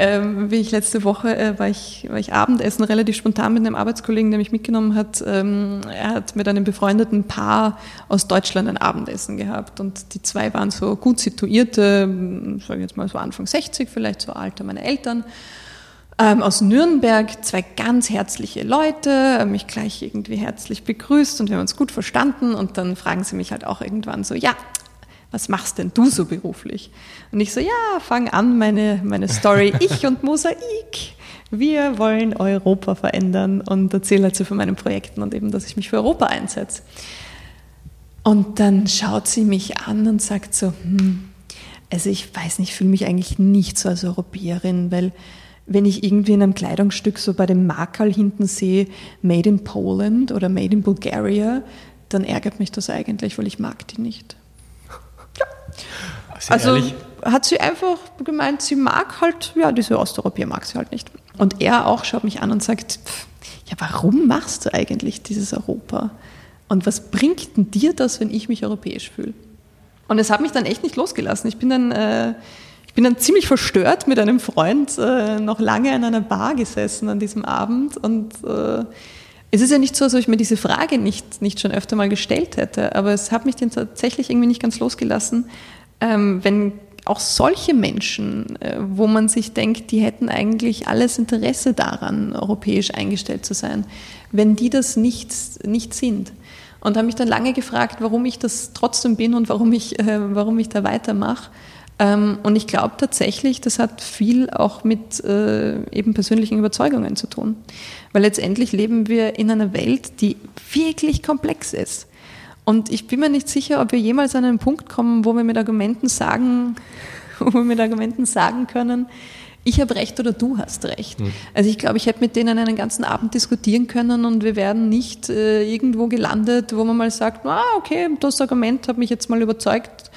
S1: Ähm, wie ich letzte Woche äh, war, ich, war ich Abendessen relativ spontan mit einem Arbeitskollegen, der mich mitgenommen hat. Ähm, er hat mit einem befreundeten Paar aus Deutschland ein Abendessen gehabt und die zwei waren so gut situierte, sage ich jetzt mal so Anfang 60, vielleicht so Alter meiner Eltern. Ähm, aus Nürnberg, zwei ganz herzliche Leute, mich gleich irgendwie herzlich begrüßt und wir haben uns gut verstanden und dann fragen sie mich halt auch irgendwann so, ja, was machst denn du so beruflich? Und ich so, ja, fang an, meine, meine Story, [laughs] ich und Mosaik. Wir wollen Europa verändern und erzähle dazu von meinen Projekten und eben, dass ich mich für Europa einsetze. Und dann schaut sie mich an und sagt so, hm, also ich weiß nicht, ich fühle mich eigentlich nicht so als Europäerin, weil wenn ich irgendwie in einem Kleidungsstück so bei dem Markerl hinten sehe, Made in Poland oder Made in Bulgaria, dann ärgert mich das eigentlich, weil ich mag die nicht. Also ehrlich. hat sie einfach gemeint, sie mag halt, ja, diese Osteuropäer mag sie halt nicht. Und er auch schaut mich an und sagt, ja, warum machst du eigentlich dieses Europa? Und was bringt denn dir das, wenn ich mich europäisch fühle? Und es hat mich dann echt nicht losgelassen. Ich bin dann, äh, ich bin dann ziemlich verstört mit einem Freund äh, noch lange in einer Bar gesessen an diesem Abend und äh, es ist ja nicht so, ob ich mir diese Frage nicht, nicht schon öfter mal gestellt hätte, aber es hat mich dann tatsächlich irgendwie nicht ganz losgelassen, ähm, wenn auch solche Menschen, äh, wo man sich denkt, die hätten eigentlich alles Interesse daran, europäisch eingestellt zu sein, wenn die das nicht, nicht sind. Und habe mich dann lange gefragt, warum ich das trotzdem bin und warum ich, äh, warum ich da weitermache. Ähm, und ich glaube tatsächlich, das hat viel auch mit äh, eben persönlichen Überzeugungen zu tun. Weil letztendlich leben wir in einer Welt, die wirklich komplex ist. Und ich bin mir nicht sicher, ob wir jemals an einen Punkt kommen, wo wir mit Argumenten sagen, [laughs] wo wir mit Argumenten sagen können, ich habe recht oder du hast recht. Mhm. Also ich glaube, ich hätte mit denen einen ganzen Abend diskutieren können und wir wären nicht äh, irgendwo gelandet, wo man mal sagt, ah, okay, das Argument hat mich jetzt mal überzeugt,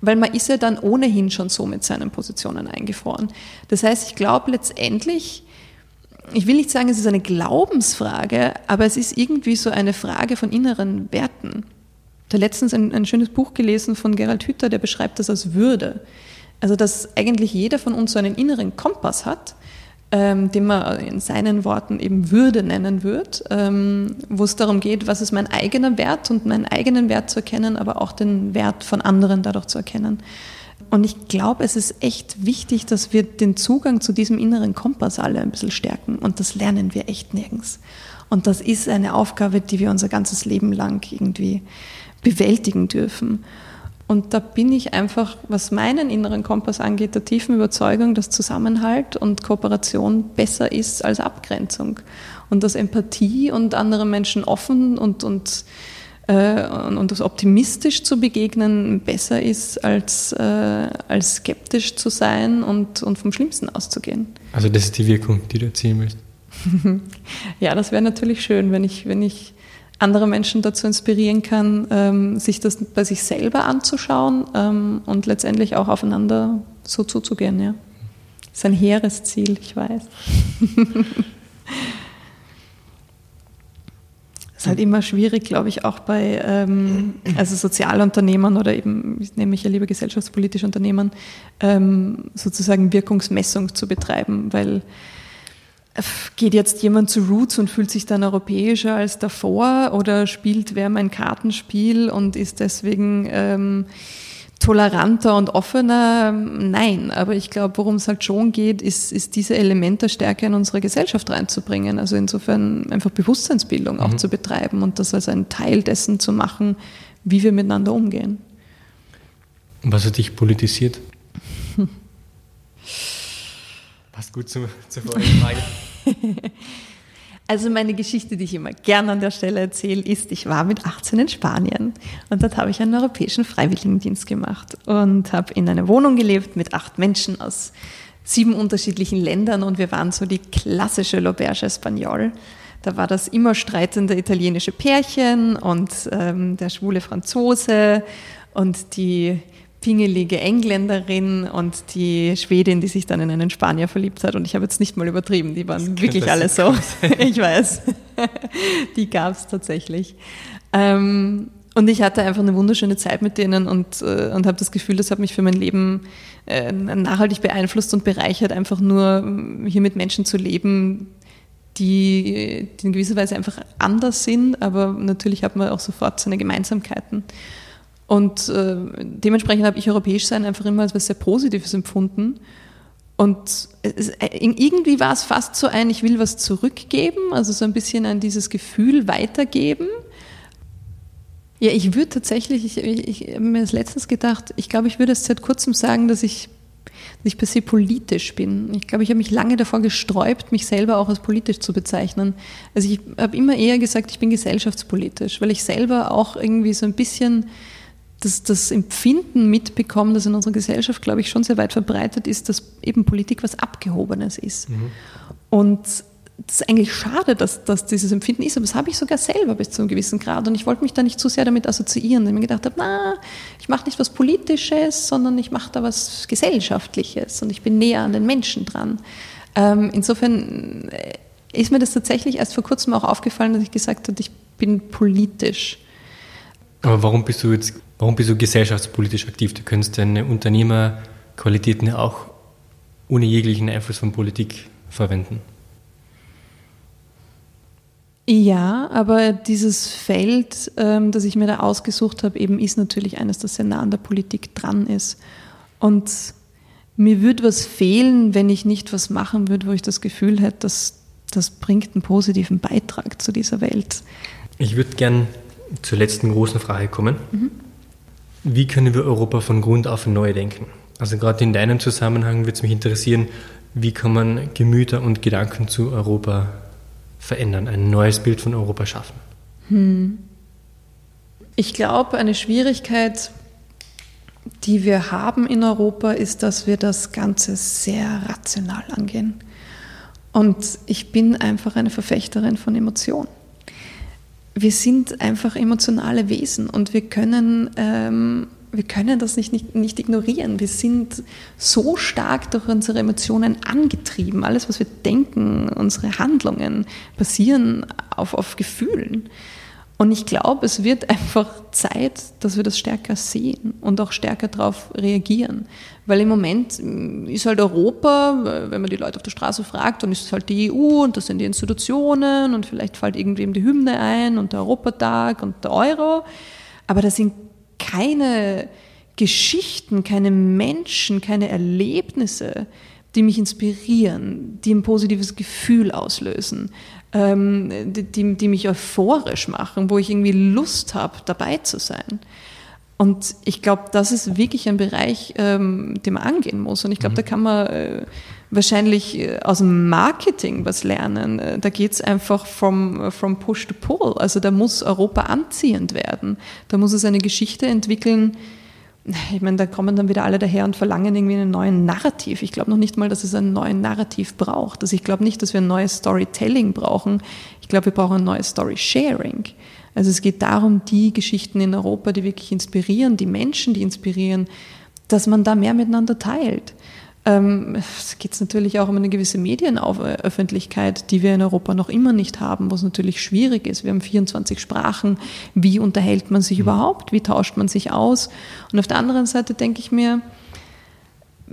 S1: weil man ist ja dann ohnehin schon so mit seinen Positionen eingefroren. Das heißt, ich glaube letztendlich, ich will nicht sagen, es ist eine Glaubensfrage, aber es ist irgendwie so eine Frage von inneren Werten. Ich habe letztens ein, ein schönes Buch gelesen von Gerald Hüther, der beschreibt das als Würde. Also, dass eigentlich jeder von uns so einen inneren Kompass hat, ähm, den man in seinen Worten eben Würde nennen wird, ähm, wo es darum geht, was ist mein eigener Wert und meinen eigenen Wert zu erkennen, aber auch den Wert von anderen dadurch zu erkennen. Und ich glaube, es ist echt wichtig, dass wir den Zugang zu diesem inneren Kompass alle ein bisschen stärken. Und das lernen wir echt nirgends. Und das ist eine Aufgabe, die wir unser ganzes Leben lang irgendwie bewältigen dürfen. Und da bin ich einfach, was meinen inneren Kompass angeht, der tiefen Überzeugung, dass Zusammenhalt und Kooperation besser ist als Abgrenzung. Und dass Empathie und anderen Menschen offen und, und, äh, und das optimistisch zu begegnen besser ist, als, äh, als skeptisch zu sein und, und vom Schlimmsten auszugehen.
S2: Also das ist die Wirkung, die du erzielen willst? [laughs]
S1: ja, das wäre natürlich schön, wenn ich, wenn ich andere Menschen dazu inspirieren kann, ähm, sich das bei sich selber anzuschauen ähm, und letztendlich auch aufeinander so zuzugehen. Ja. Das ist ein hehres Ziel, ich weiß. Das [laughs] ist halt immer schwierig, glaube ich, auch bei ähm, also Sozialunternehmern oder eben, ich nehme mich ja lieber gesellschaftspolitische Unternehmen, ähm, sozusagen Wirkungsmessung zu betreiben, weil Geht jetzt jemand zu Roots und fühlt sich dann europäischer als davor oder spielt wer mein Kartenspiel und ist deswegen ähm, toleranter und offener? Nein, aber ich glaube, worum es halt schon geht, ist, ist diese Elemente stärker in unsere Gesellschaft reinzubringen. Also insofern einfach Bewusstseinsbildung auch mhm. zu betreiben und das als einen Teil dessen zu machen, wie wir miteinander umgehen.
S2: Was hat dich politisiert? [laughs] Passt gut zu, zur vorigen Frage. [laughs]
S1: Also meine Geschichte, die ich immer gerne an der Stelle erzähle, ist, ich war mit 18 in Spanien und dort habe ich einen europäischen Freiwilligendienst gemacht und habe in einer Wohnung gelebt mit acht Menschen aus sieben unterschiedlichen Ländern und wir waren so die klassische L'Auberge Espagnole. Da war das immer streitende italienische Pärchen und ähm, der schwule Franzose und die pingelige Engländerin und die Schwedin, die sich dann in einen Spanier verliebt hat. Und ich habe jetzt nicht mal übertrieben, die waren wirklich alle so. [laughs] ich weiß. die gab es tatsächlich. Ähm, und ich hatte einfach eine wunderschöne Zeit mit denen und, äh, und habe das Gefühl, das hat mich für mein Leben äh, nachhaltig beeinflusst und bereichert, einfach nur ähm, hier mit Menschen zu leben, die, die in gewisser Weise einfach anders sind, aber natürlich hat man auch sofort seine Gemeinsamkeiten. Und äh, dementsprechend habe ich europäisch sein einfach immer als was sehr Positives empfunden. Und es, äh, irgendwie war es fast so ein, ich will was zurückgeben, also so ein bisschen an dieses Gefühl weitergeben. Ja, ich würde tatsächlich, ich, ich, ich habe mir das letztens gedacht, ich glaube, ich würde es seit kurzem sagen, dass ich, dass ich per se politisch bin. Ich glaube, ich habe mich lange davor gesträubt, mich selber auch als politisch zu bezeichnen. Also ich habe immer eher gesagt, ich bin gesellschaftspolitisch, weil ich selber auch irgendwie so ein bisschen das, das Empfinden mitbekommen, das in unserer Gesellschaft, glaube ich, schon sehr weit verbreitet ist, dass eben Politik was Abgehobenes ist. Mhm. Und das ist eigentlich schade, dass, dass dieses Empfinden ist, aber das habe ich sogar selber bis zu einem gewissen Grad. Und ich wollte mich da nicht zu sehr damit assoziieren, weil ich mir gedacht habe, na, ich mache nicht was Politisches, sondern ich mache da was Gesellschaftliches und ich bin näher an den Menschen dran. Ähm, insofern äh, ist mir das tatsächlich erst vor kurzem auch aufgefallen, dass ich gesagt habe, ich bin politisch.
S2: Aber warum bist du jetzt Warum bist du gesellschaftspolitisch aktiv? Du könntest deine Unternehmerqualitäten ja auch ohne jeglichen Einfluss von Politik verwenden.
S1: Ja, aber dieses Feld, ähm, das ich mir da ausgesucht habe, eben ist natürlich eines, das sehr nah an der Politik dran ist. Und mir würde was fehlen, wenn ich nicht was machen würde, wo ich das Gefühl hätte, dass das bringt einen positiven Beitrag zu dieser Welt.
S2: Ich würde gern zur letzten großen Frage kommen. Mhm. Wie können wir Europa von Grund auf neu denken? Also gerade in deinem Zusammenhang würde es mich interessieren, wie kann man Gemüter und Gedanken zu Europa verändern, ein neues Bild von Europa schaffen? Hm.
S1: Ich glaube, eine Schwierigkeit, die wir haben in Europa, ist, dass wir das Ganze sehr rational angehen. Und ich bin einfach eine Verfechterin von Emotionen wir sind einfach emotionale Wesen und wir können, ähm, wir können das nicht, nicht, nicht ignorieren. Wir sind so stark durch unsere Emotionen angetrieben. Alles, was wir denken, unsere Handlungen basieren auf, auf Gefühlen. Und ich glaube, es wird einfach Zeit, dass wir das stärker sehen und auch stärker darauf reagieren. Weil im Moment mm, ist halt Europa, wenn man die Leute auf der Straße fragt, dann ist es halt die EU und das sind die Institutionen und vielleicht fällt irgendwem die Hymne ein und der Europatag und der Euro. Aber da sind keine Geschichten, keine Menschen, keine Erlebnisse, die mich inspirieren, die ein positives Gefühl auslösen, ähm, die, die mich euphorisch machen, wo ich irgendwie Lust habe, dabei zu sein. Und ich glaube, das ist wirklich ein Bereich, ähm, den man angehen muss. Und ich glaube, mhm. da kann man äh, wahrscheinlich äh, aus dem Marketing was lernen. Äh, da geht es einfach from, from push to pull. Also da muss Europa anziehend werden. Da muss es eine Geschichte entwickeln, ich meine, da kommen dann wieder alle daher und verlangen irgendwie einen neuen Narrativ. Ich glaube noch nicht mal, dass es einen neuen Narrativ braucht. Also ich glaube nicht, dass wir ein neues Storytelling brauchen. Ich glaube, wir brauchen ein neues Story-Sharing. Also es geht darum, die Geschichten in Europa, die wirklich inspirieren, die Menschen, die inspirieren, dass man da mehr miteinander teilt. Ähm, es geht natürlich auch um eine gewisse Medienöffentlichkeit, die wir in Europa noch immer nicht haben, was natürlich schwierig ist. Wir haben 24 Sprachen. Wie unterhält man sich mhm. überhaupt? Wie tauscht man sich aus? Und auf der anderen Seite denke ich mir,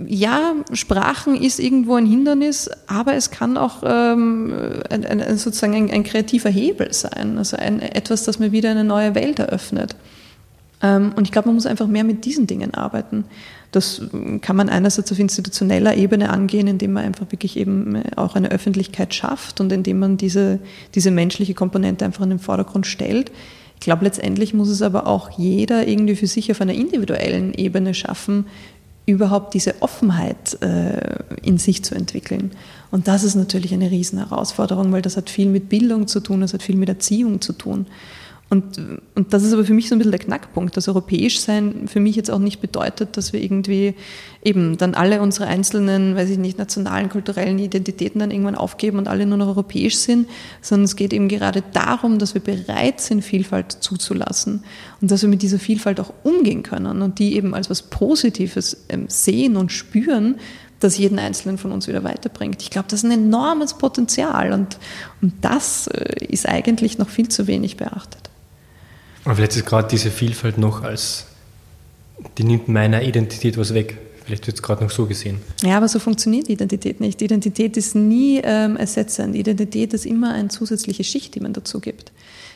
S1: ja, Sprachen ist irgendwo ein Hindernis, aber es kann auch ähm, ein, ein, sozusagen ein, ein, kreativer Hebel sein, also etwas, das mir wieder eine neue Welt eröffnet. Ähm, und ich glaube, man muss einfach mehr mit diesen Dingen arbeiten. Das kann man einerseits auf institutioneller Ebene angehen, indem man einfach wirklich eben auch eine Öffentlichkeit schafft und indem man diese, diese menschliche Komponente einfach in den Vordergrund stellt. Ich glaube, letztendlich muss es aber auch jeder irgendwie für sich auf einer individuellen Ebene schaffen, überhaupt diese Offenheit äh, in sich zu entwickeln. Und das ist natürlich eine Riesenherausforderung, weil das hat viel mit Bildung zu tun, das hat viel mit Erziehung zu tun. Und, und das ist aber für mich so ein bisschen der Knackpunkt. Das Europäisch sein für mich jetzt auch nicht bedeutet, dass wir irgendwie eben dann alle unsere einzelnen, weiß ich nicht, nationalen, kulturellen Identitäten dann irgendwann aufgeben und alle nur noch europäisch sind, sondern es geht eben gerade darum, dass wir bereit sind, Vielfalt zuzulassen und dass wir mit dieser Vielfalt auch umgehen können und die eben als was Positives ähm, sehen und spüren, das jeden Einzelnen von uns wieder weiterbringt. Ich glaube, das ist ein enormes Potenzial und, und das äh, ist eigentlich noch viel zu wenig beachtet.
S2: Aber vielleicht ist gerade diese Vielfalt noch als, die nimmt meiner Identität was weg. Vielleicht wird es gerade noch so gesehen.
S1: Ja, aber so funktioniert Identität nicht. Identität ist nie ähm, ersetzend. Identität ist immer eine zusätzliche Schicht, die man dazu gibt.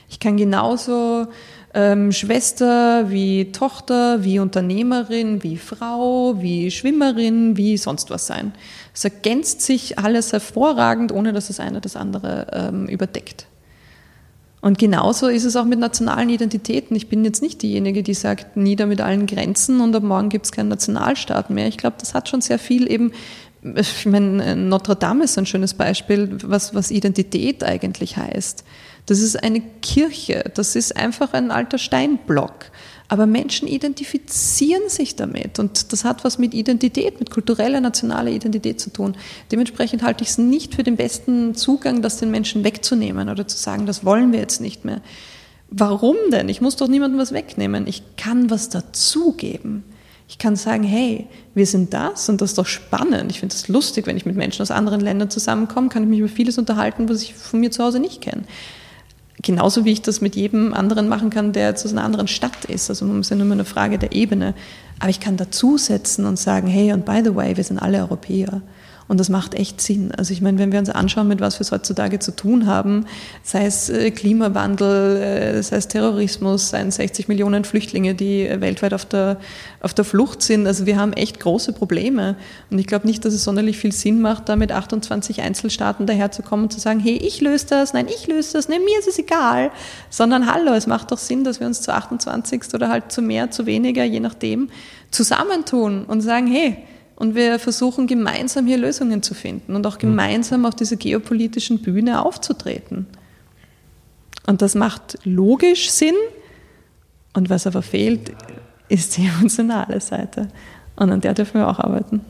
S1: Ich kann genauso ähm, Schwester wie Tochter, wie Unternehmerin, wie Frau, wie Schwimmerin, wie sonst was sein. Es ergänzt sich alles hervorragend, ohne dass das eine das andere ähm, überdeckt. Und genauso ist es auch mit nationalen Identitäten. Ich bin jetzt nicht diejenige, die sagt, nieder mit allen Grenzen und ab morgen gibt es keinen Nationalstaat mehr. Ich glaube, das hat schon sehr viel eben, ich meine, Notre Dame ist ein schönes Beispiel, was, was Identität eigentlich heißt. Das ist eine Kirche, das ist einfach ein alter Steinblock. Aber Menschen identifizieren sich damit und das hat was mit Identität, mit kultureller, nationaler Identität zu tun. Dementsprechend halte ich es nicht für den besten Zugang, das den Menschen wegzunehmen oder zu sagen, das wollen wir jetzt nicht mehr. Warum denn? Ich muss doch niemandem was wegnehmen. Ich kann was dazugeben. Ich kann sagen, hey, wir sind das und das ist doch spannend. Ich finde es lustig, wenn ich mit Menschen aus anderen Ländern zusammenkomme, kann ich mich über vieles unterhalten, was ich von mir zu Hause nicht kenne genauso wie ich das mit jedem anderen machen kann, der zu einer anderen Stadt ist. Also es ist ja nur eine Frage der Ebene. Aber ich kann dazusetzen und sagen, hey, und by the way, wir sind alle Europäer. Und das macht echt Sinn. Also ich meine, wenn wir uns anschauen, mit was wir heutzutage zu tun haben, sei es äh, Klimawandel, äh, sei es Terrorismus, seien 60 Millionen Flüchtlinge, die weltweit auf der, auf der Flucht sind. Also wir haben echt große Probleme. Und ich glaube nicht, dass es sonderlich viel Sinn macht, da mit 28 Einzelstaaten daherzukommen und zu sagen, hey, ich löse das, nein, ich löse das, nein, mir ist es egal. Sondern hallo, es macht doch Sinn, dass wir uns zu 28 oder halt zu mehr, zu weniger, je nachdem, zusammentun und sagen, hey, und wir versuchen gemeinsam hier Lösungen zu finden und auch mhm. gemeinsam auf dieser geopolitischen Bühne aufzutreten. Und das macht logisch Sinn. Und was aber fehlt, ist die emotionale Seite. Und an der dürfen wir auch arbeiten.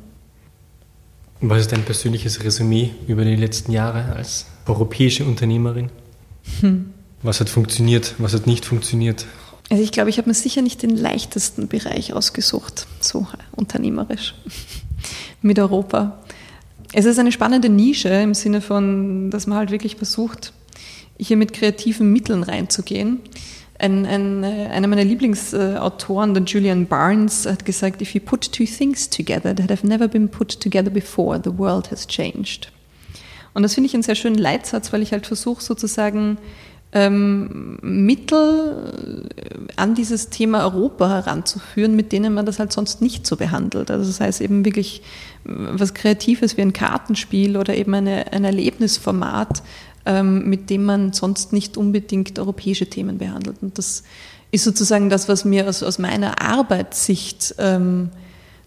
S2: Was ist dein persönliches Resümee über die letzten Jahre als europäische Unternehmerin? Hm. Was hat funktioniert, was hat nicht funktioniert?
S1: Also ich glaube, ich habe mir sicher nicht den leichtesten Bereich ausgesucht, so unternehmerisch [laughs] mit Europa. Es ist eine spannende Nische im Sinne von, dass man halt wirklich versucht, hier mit kreativen Mitteln reinzugehen. Ein, ein, einer meiner Lieblingsautoren, der Julian Barnes, hat gesagt, if you put two things together that have never been put together before, the world has changed. Und das finde ich einen sehr schönen Leitsatz, weil ich halt versuche sozusagen ähm, Mittel an dieses Thema Europa heranzuführen, mit denen man das halt sonst nicht so behandelt. Also das heißt eben wirklich was Kreatives wie ein Kartenspiel oder eben eine, ein Erlebnisformat, ähm, mit dem man sonst nicht unbedingt europäische Themen behandelt. Und das ist sozusagen das, was mir aus, aus meiner Arbeitssicht ähm,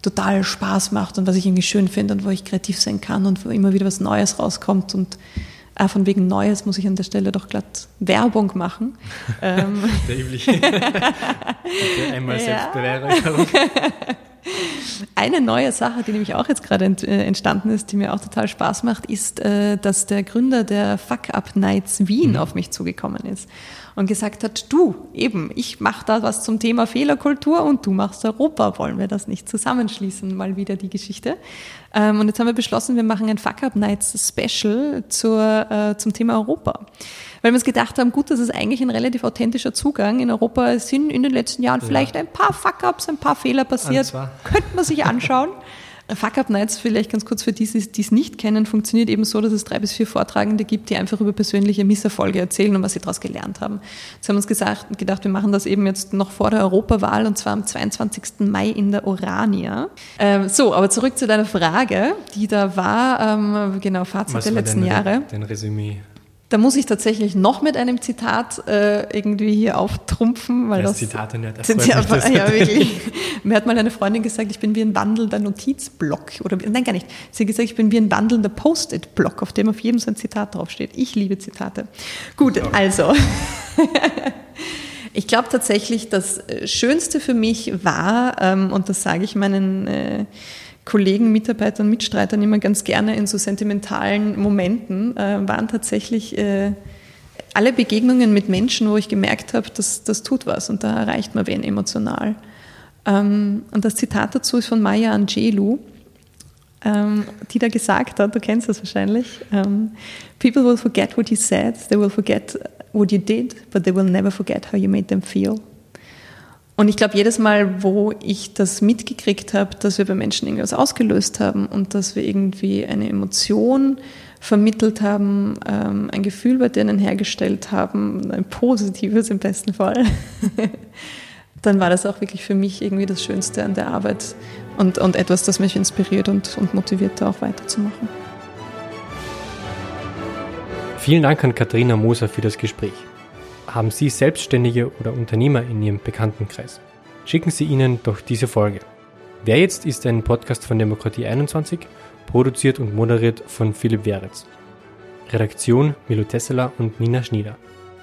S1: total Spaß macht und was ich irgendwie schön finde und wo ich kreativ sein kann und wo immer wieder was Neues rauskommt und Ah, von wegen Neues muss ich an der Stelle doch glatt Werbung machen. [laughs] Ähm. der übliche. [laughs] einmal ja. Selbstbeweihräucherung. [laughs] Eine neue Sache, die nämlich auch jetzt gerade äh, entstanden ist, die mir auch total Spaß macht, ist, äh, dass der Gründer der Fuck Up Nights Wien mhm. auf mich zugekommen ist und gesagt hat, du, eben, ich mache da was zum Thema Fehlerkultur und du machst Europa, wollen wir das nicht zusammenschließen, mal wieder die Geschichte. Ähm, und jetzt haben wir beschlossen, wir machen ein Fuck Up Nights Special zur, äh, zum Thema Europa. Weil wir uns gedacht haben, gut, das ist eigentlich ein relativ authentischer Zugang. In Europa sind in den letzten Jahren ja. vielleicht ein paar Fuck-Ups, ein paar Fehler passiert. Könnte man sich [laughs] anschauen. Fuck Up Nights, vielleicht ganz kurz für die, die es nicht kennen, funktioniert eben so, dass es drei bis vier Vortragende gibt, die einfach über persönliche Misserfolge erzählen und was sie daraus gelernt haben. Jetzt haben wir uns gesagt, gedacht, wir machen das eben jetzt noch vor der Europawahl und zwar am 22. Mai in der Orania. Ähm, so, aber zurück zu deiner Frage, die da war, ähm, genau, Fazit was der letzten Jahre.
S2: Dein Resümee.
S1: Da muss ich tatsächlich noch mit einem Zitat äh, irgendwie hier auftrumpfen, weil das,
S2: das Zitate nicht. Das
S1: sind ja, ja [laughs] wirklich. Mir hat mal eine Freundin gesagt, ich bin wie ein wandelnder Notizblock oder nein gar nicht. Sie hat gesagt, ich bin wie ein wandelnder Post-it-Block, auf dem auf jedem so ein Zitat draufsteht. Ich liebe Zitate. Gut, ja. also. [laughs] ich glaube tatsächlich, das äh, Schönste für mich war, ähm, und das sage ich meinen äh, Kollegen, Mitarbeitern, Mitstreitern immer ganz gerne in so sentimentalen Momenten, äh, waren tatsächlich äh, alle Begegnungen mit Menschen, wo ich gemerkt habe, dass das tut was und da erreicht man wen emotional. Ähm, und das Zitat dazu ist von Maya Angelou, ähm, die da gesagt hat, du kennst das wahrscheinlich, ähm, People will forget what you said, they will forget what you did, but they will never forget how you made them feel. Und ich glaube, jedes Mal, wo ich das mitgekriegt habe, dass wir bei Menschen irgendwas ausgelöst haben und dass wir irgendwie eine Emotion vermittelt haben, ähm, ein Gefühl bei denen hergestellt haben, ein positives im besten Fall, [laughs] dann war das auch wirklich für mich irgendwie das Schönste an der Arbeit und, und etwas, das mich inspiriert und, und motiviert, da auch weiterzumachen.
S2: Vielen Dank an Katharina Moser für das Gespräch. Haben Sie Selbstständige oder Unternehmer in Ihrem Bekanntenkreis? Schicken Sie ihnen doch diese Folge. Wer jetzt ist ein Podcast von Demokratie 21, produziert und moderiert von Philipp Weritz. Redaktion Milo Tesseler und Nina Schnieder.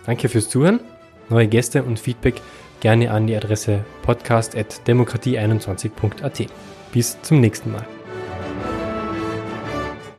S2: Danke fürs Zuhören. Neue Gäste und Feedback gerne an die Adresse podcast.demokratie21.at. Bis zum nächsten Mal.